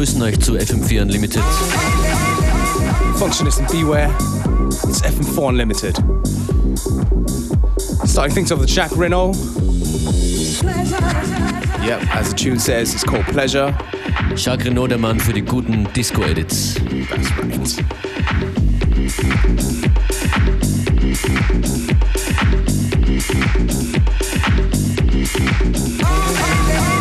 Grüßen euch zu FM4 Unlimited. Functionist and beware, it's FM4 Unlimited. Starting things off with Jacques Renault. Yep, as the tune says, it's called Pleasure. Jacques Renault, der Mann für die guten Disco-Edits. That's right.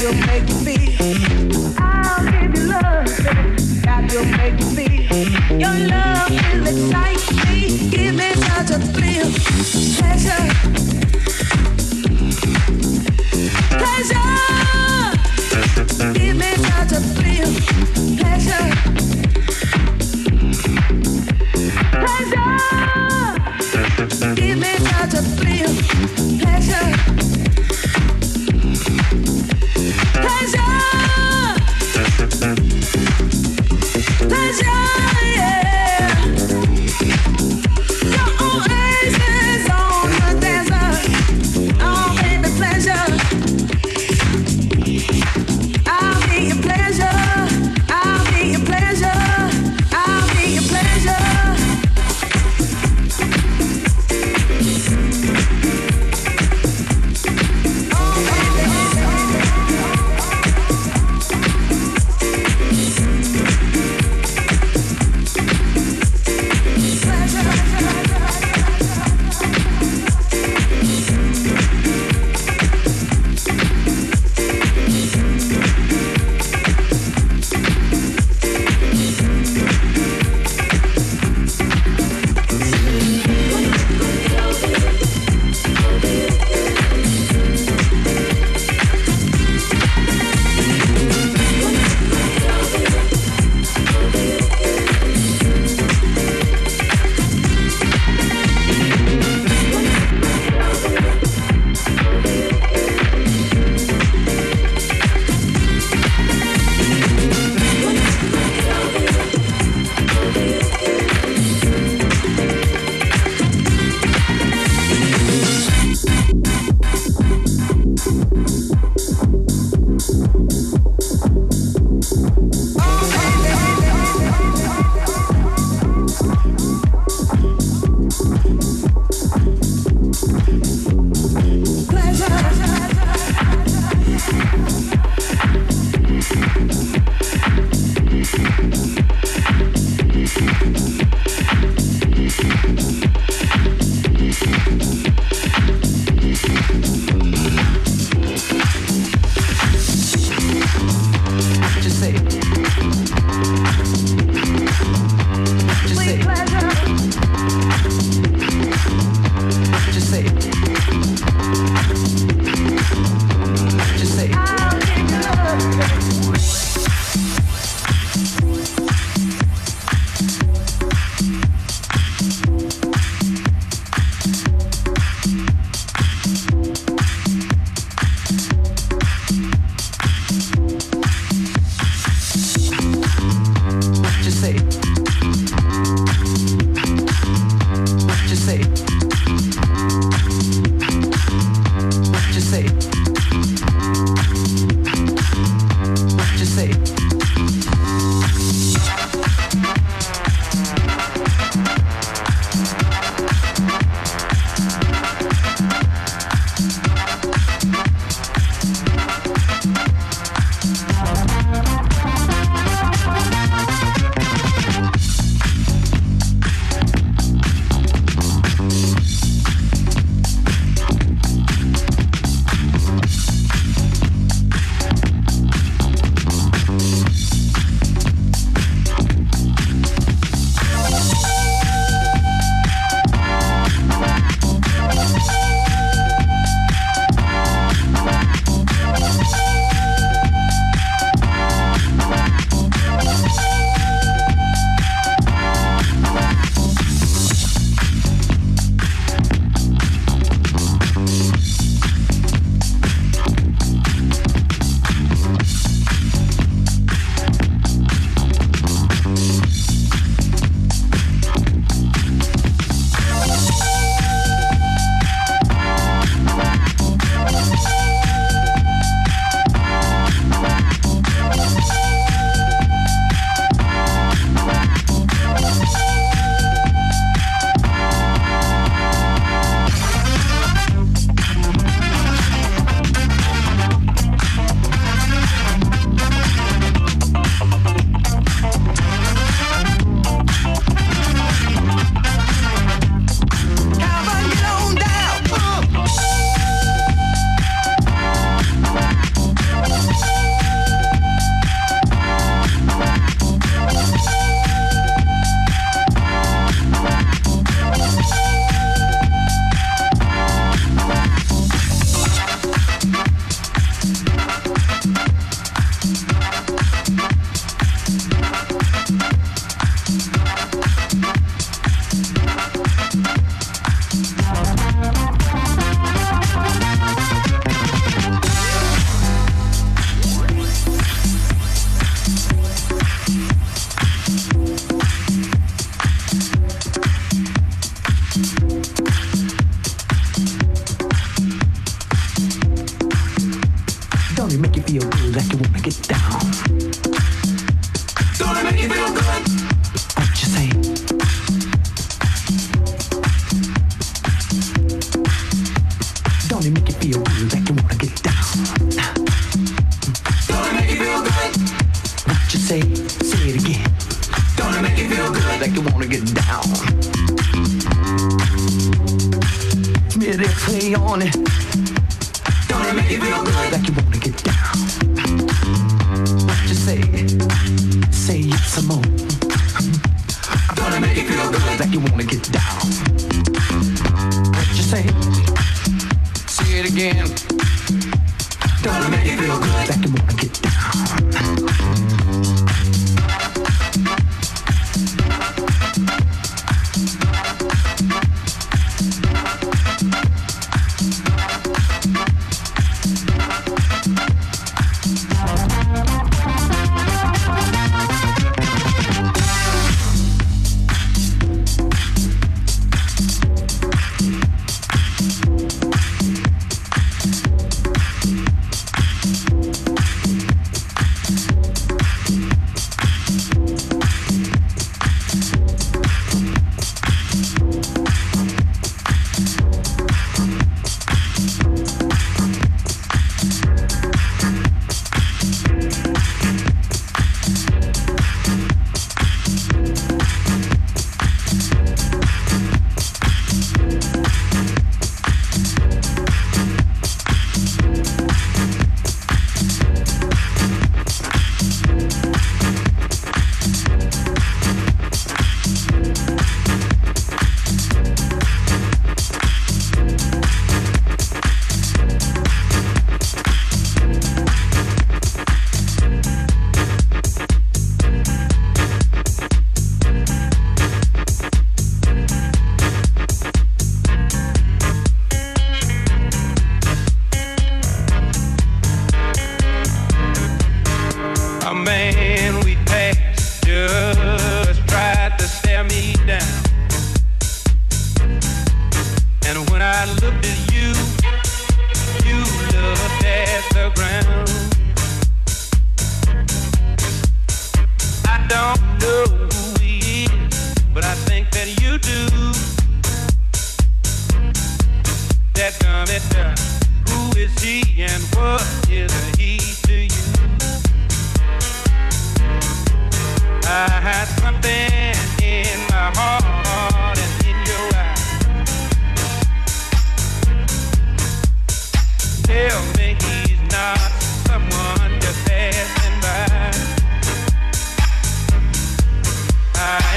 will make me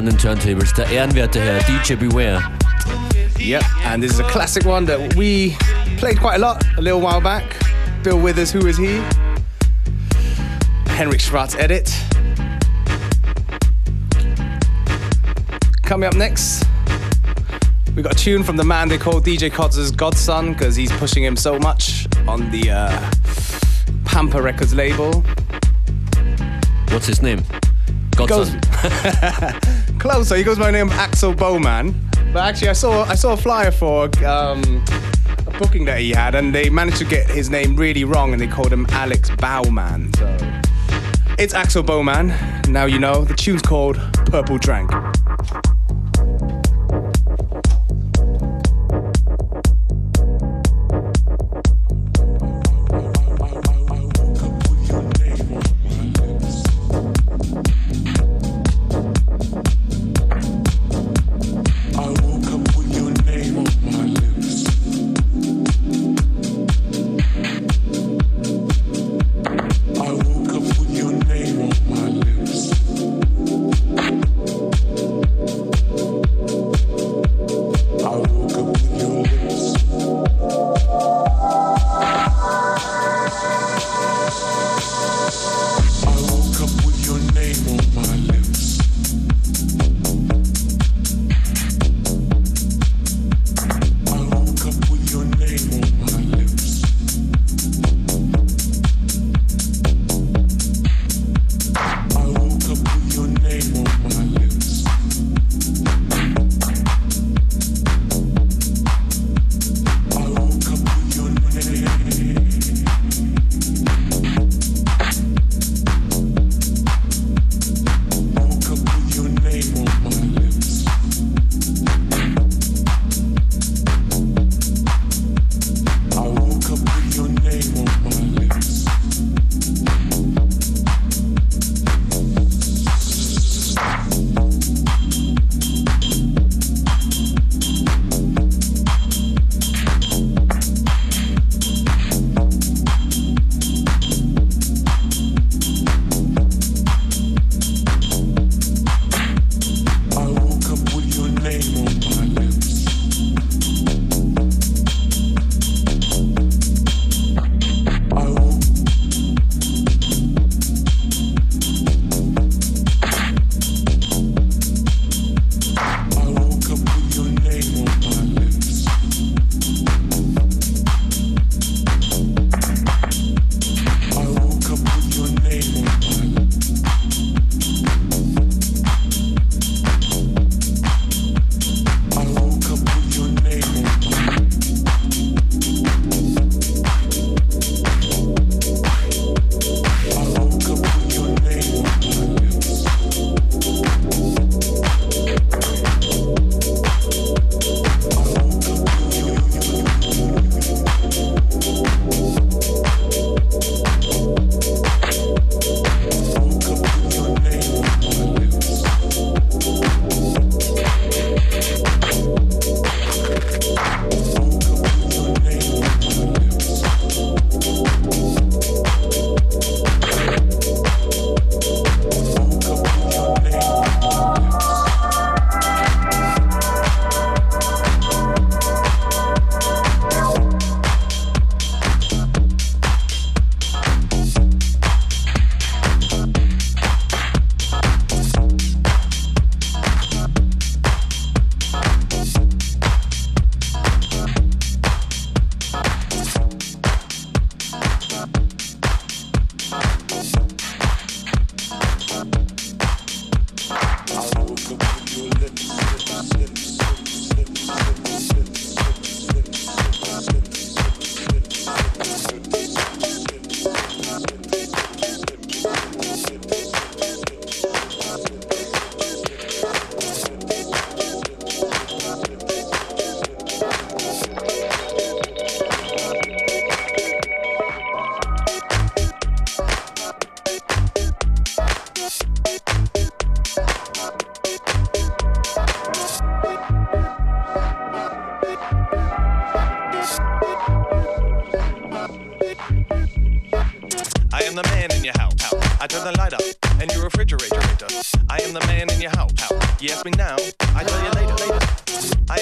an den Turntables der ehrenwerte Herr DJ Beware. Yep, and this is a classic one that we played quite a lot a little while back. Bill Withers, Who Is He? Henrik Schwarz edit. Coming up next, we got a tune from the man they call DJ Koze's godson because he's pushing him so much on the uh, Pampa Records label. What's his name? Godson. Closer, he goes by the name Axel Boman. But actually, I saw I saw a flyer for um, a booking that he had, and they managed to get his name really wrong, and they called him Alex Bowman. So it's Axel Boman. Now you know. The tune's called Purple Drank.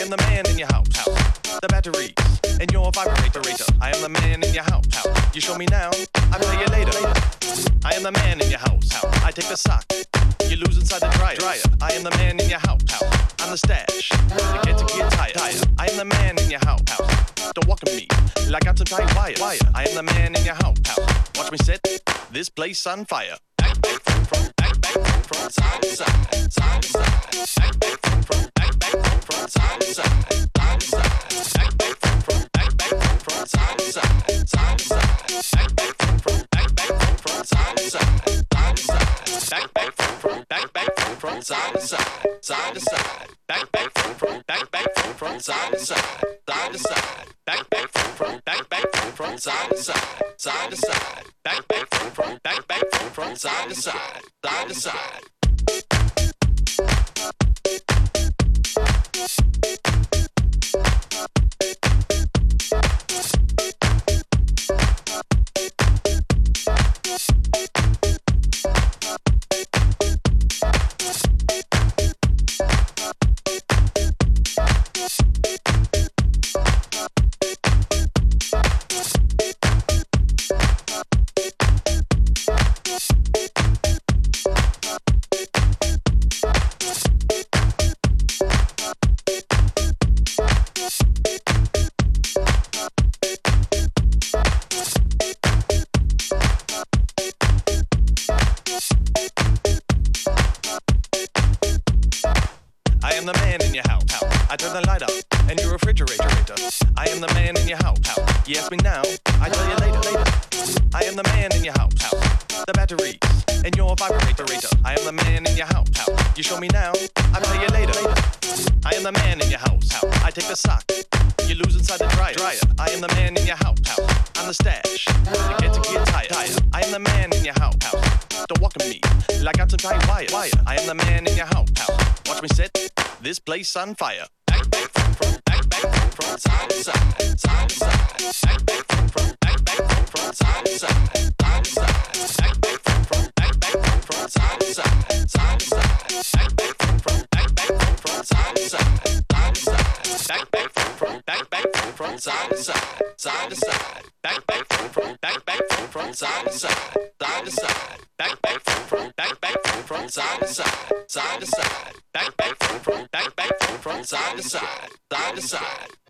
Am the man in your house. house. The batteries and your vibrator. I am the man in your house. house. You show me now, I tell you later. I am the man in your house. house. I take the sock. You lose inside the dryer. I am the man in your house. house. I'm the stash. You get to get tired. I am the man in your house. house. Don't walk on me like I'm some tight wire. I am the man in your house. house. Watch me set this place on fire. Back, back, from, from, back, back, from, from, side to side, side to side. Back, back, from, from, back, back, from, from, side to side, side to side. Back, back, from, from, back, back, from, from, side to side, side to side. Back, back, from, from, back, back, from, from, side to side, side to side. Back, back, from, from, back, back, from, from, side to side, side to side. Back, back, from, from, back, back, from, from, side to side, side to side. Back, back, from, from, back, back, from, from, side to side, side to side. Back, back, from, from, back, back, from, from, side to side, side to side. I turn the light up and your refrigerator. I am the man in your house. You ask me now, I tell you later. later. I am the man in your house. The batteries and your vibrator. I am the man in your house. You show me now, I tell you later. I am the man in your house. I take the sock. You lose inside the dryer. I am the man in your house. I'm the stash. You get to get tired. I am the man in your house. Don't walk on me like I'm some tight wire. I am the man in your house. Watch me set this place on fire. Side to side. Back, back, side to side, side to side.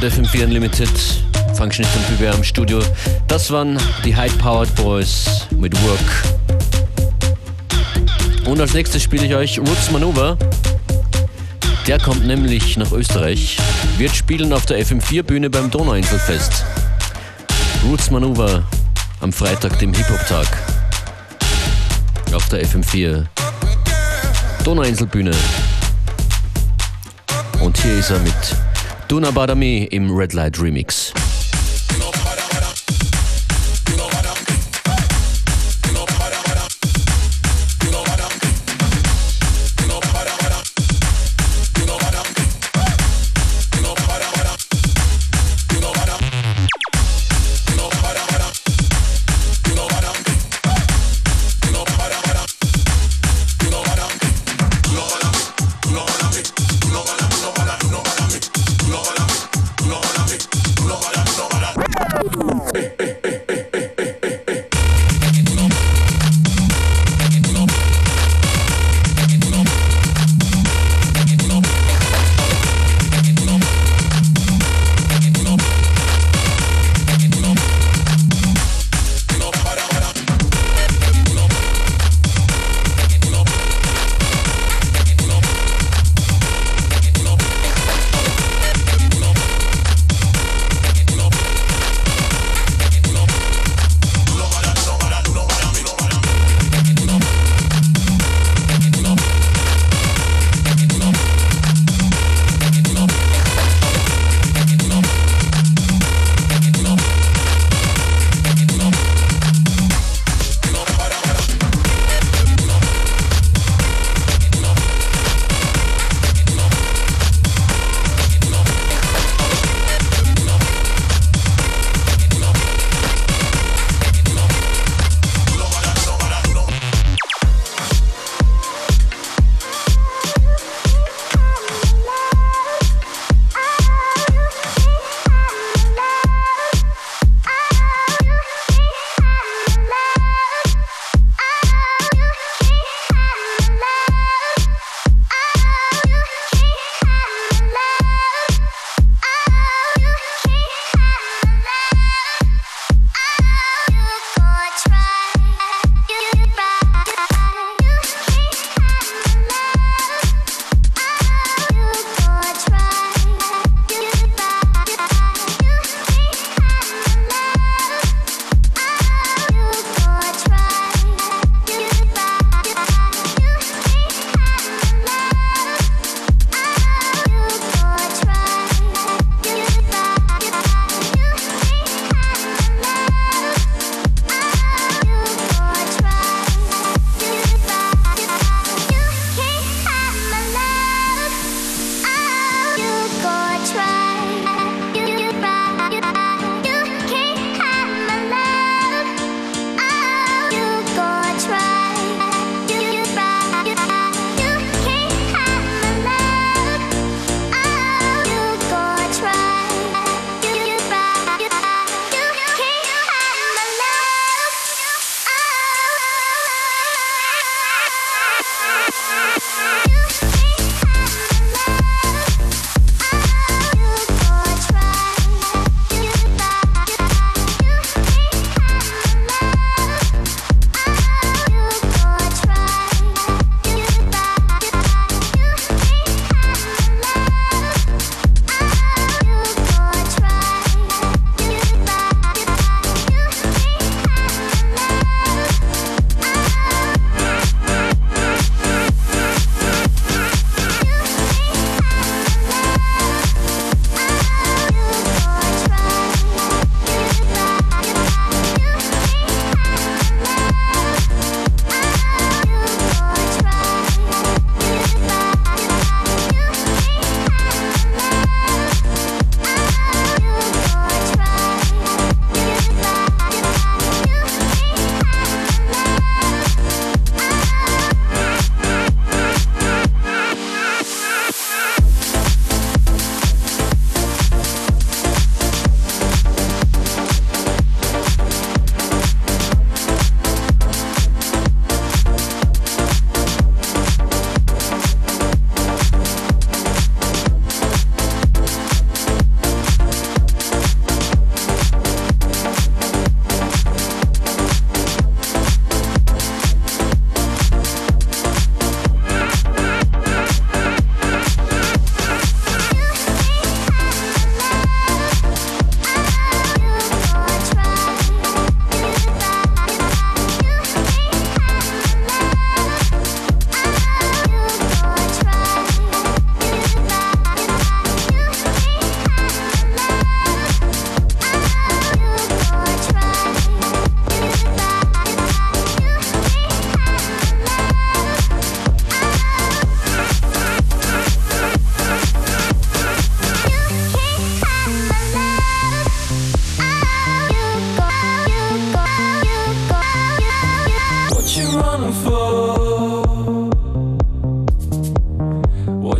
Hört FM4 Unlimited, Functionist und BBR im Studio. Das waren die High Powered Boys mit Work. Und als nächstes spiele ich euch Roots Maneuver. Der kommt nämlich nach Österreich, wird spielen auf der FM4 Bühne beim Donauinselfest. Roots Maneuver am Freitag, dem Hip-Hop-Tag. Auf der FM4. Donauinselbühne. Und hier ist er mit Duna Badami im Red Light Remix.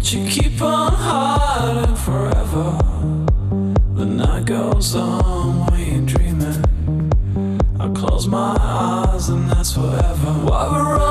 But you keep on hiding forever. The night goes on, waiting, dreaming. I close my eyes and that's forever. Why we're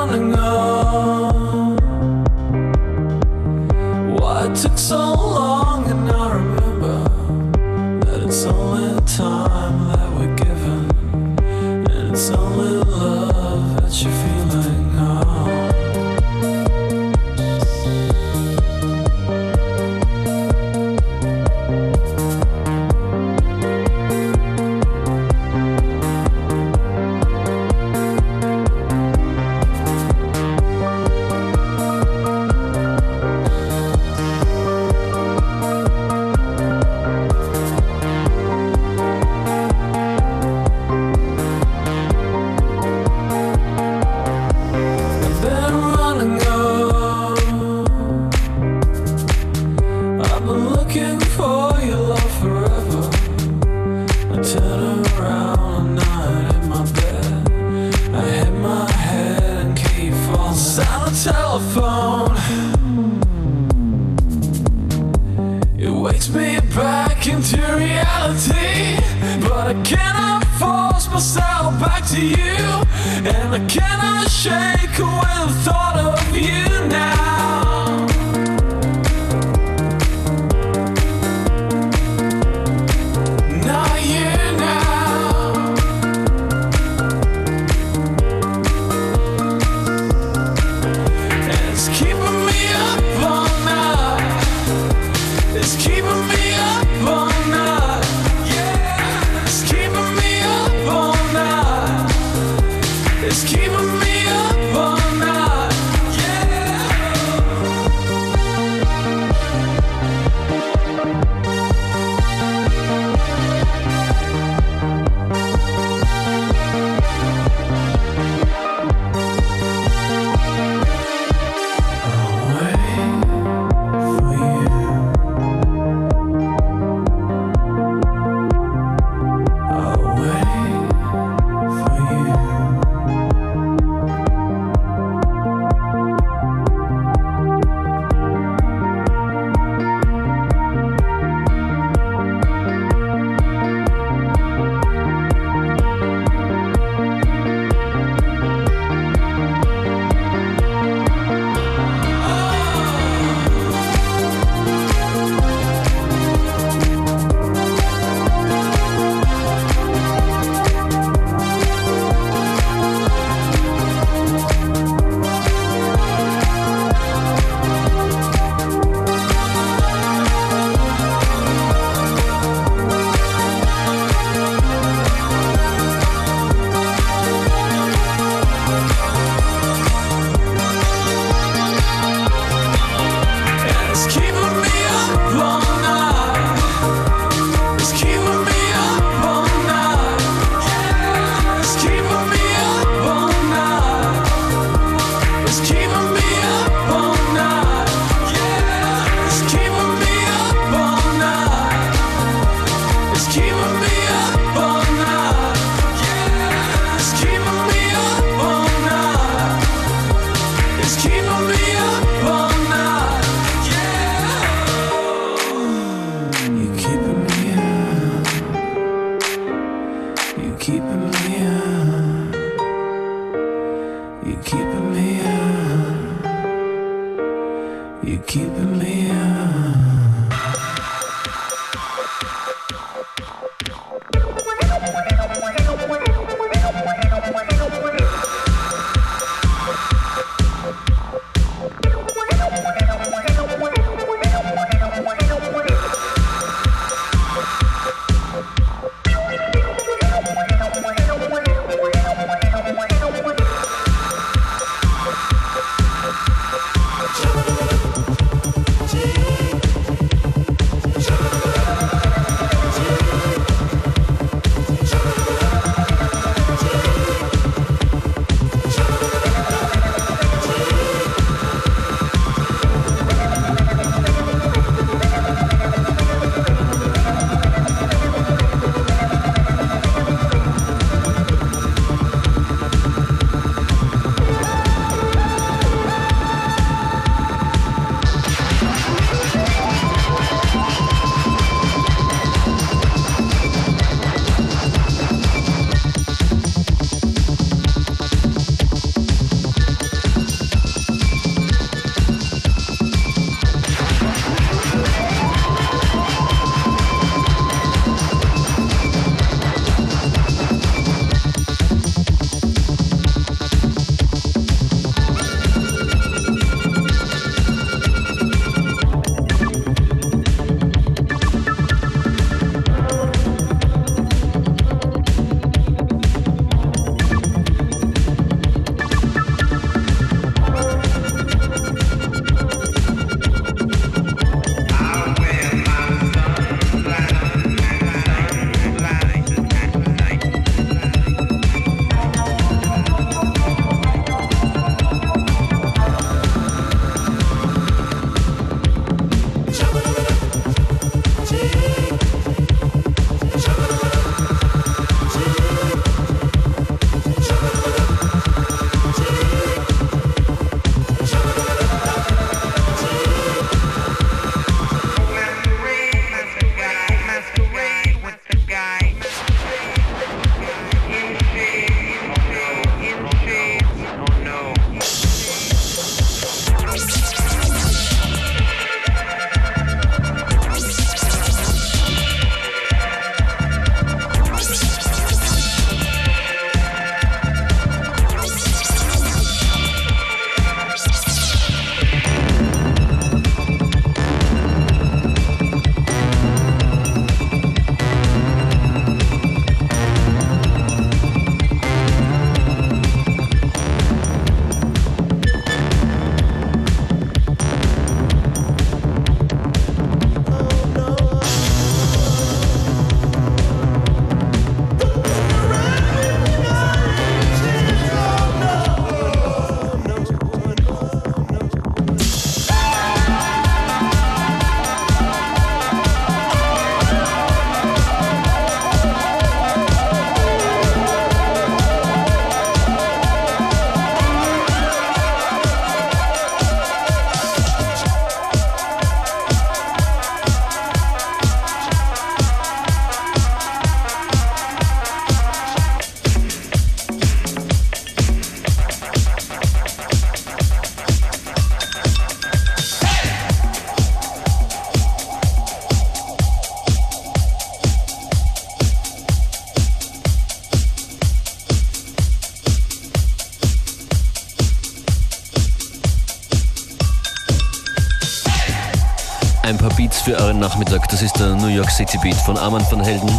Nachmittag. Das ist der New York City Beat von Armand van Helden.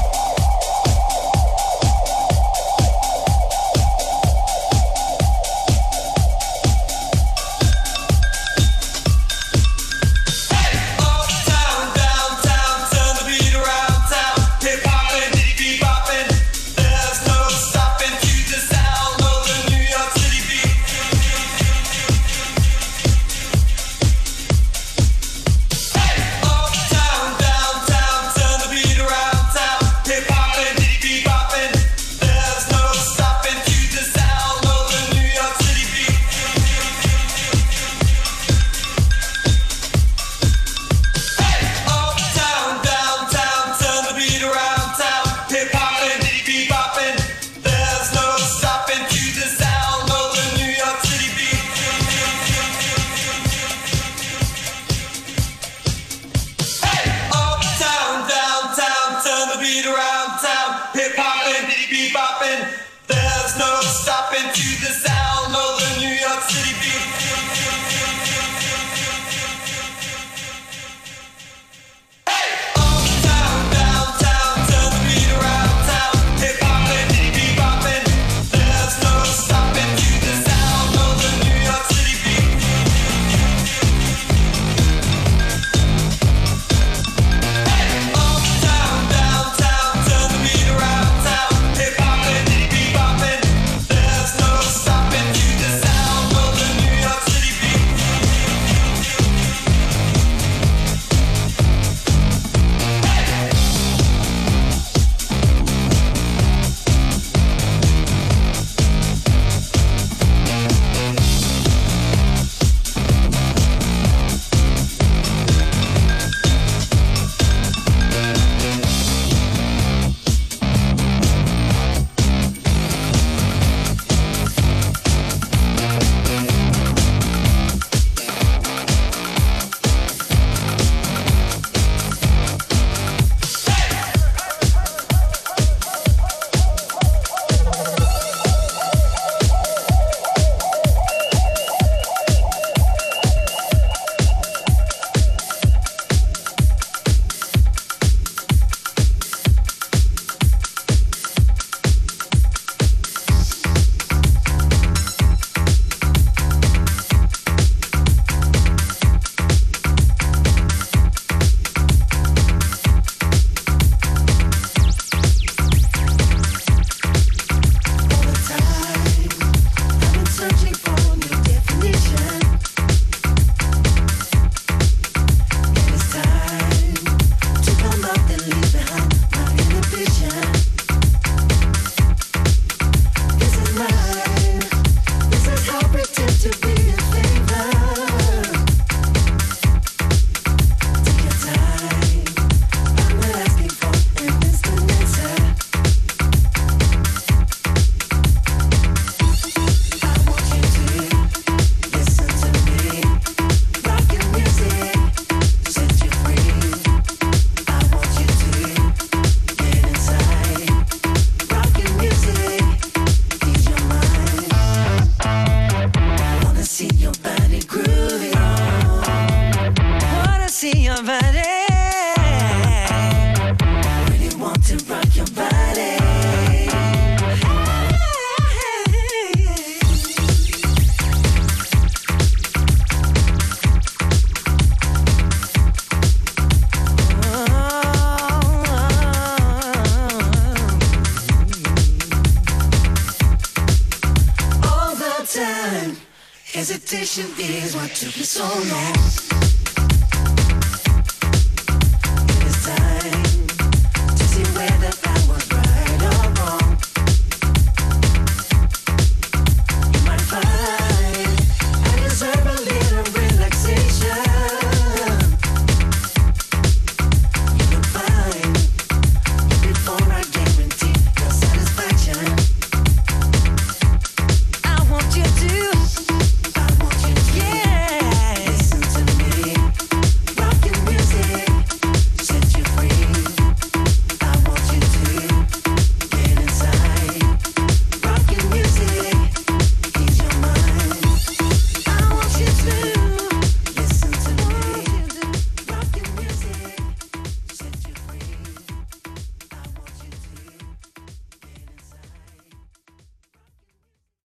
Took me so long.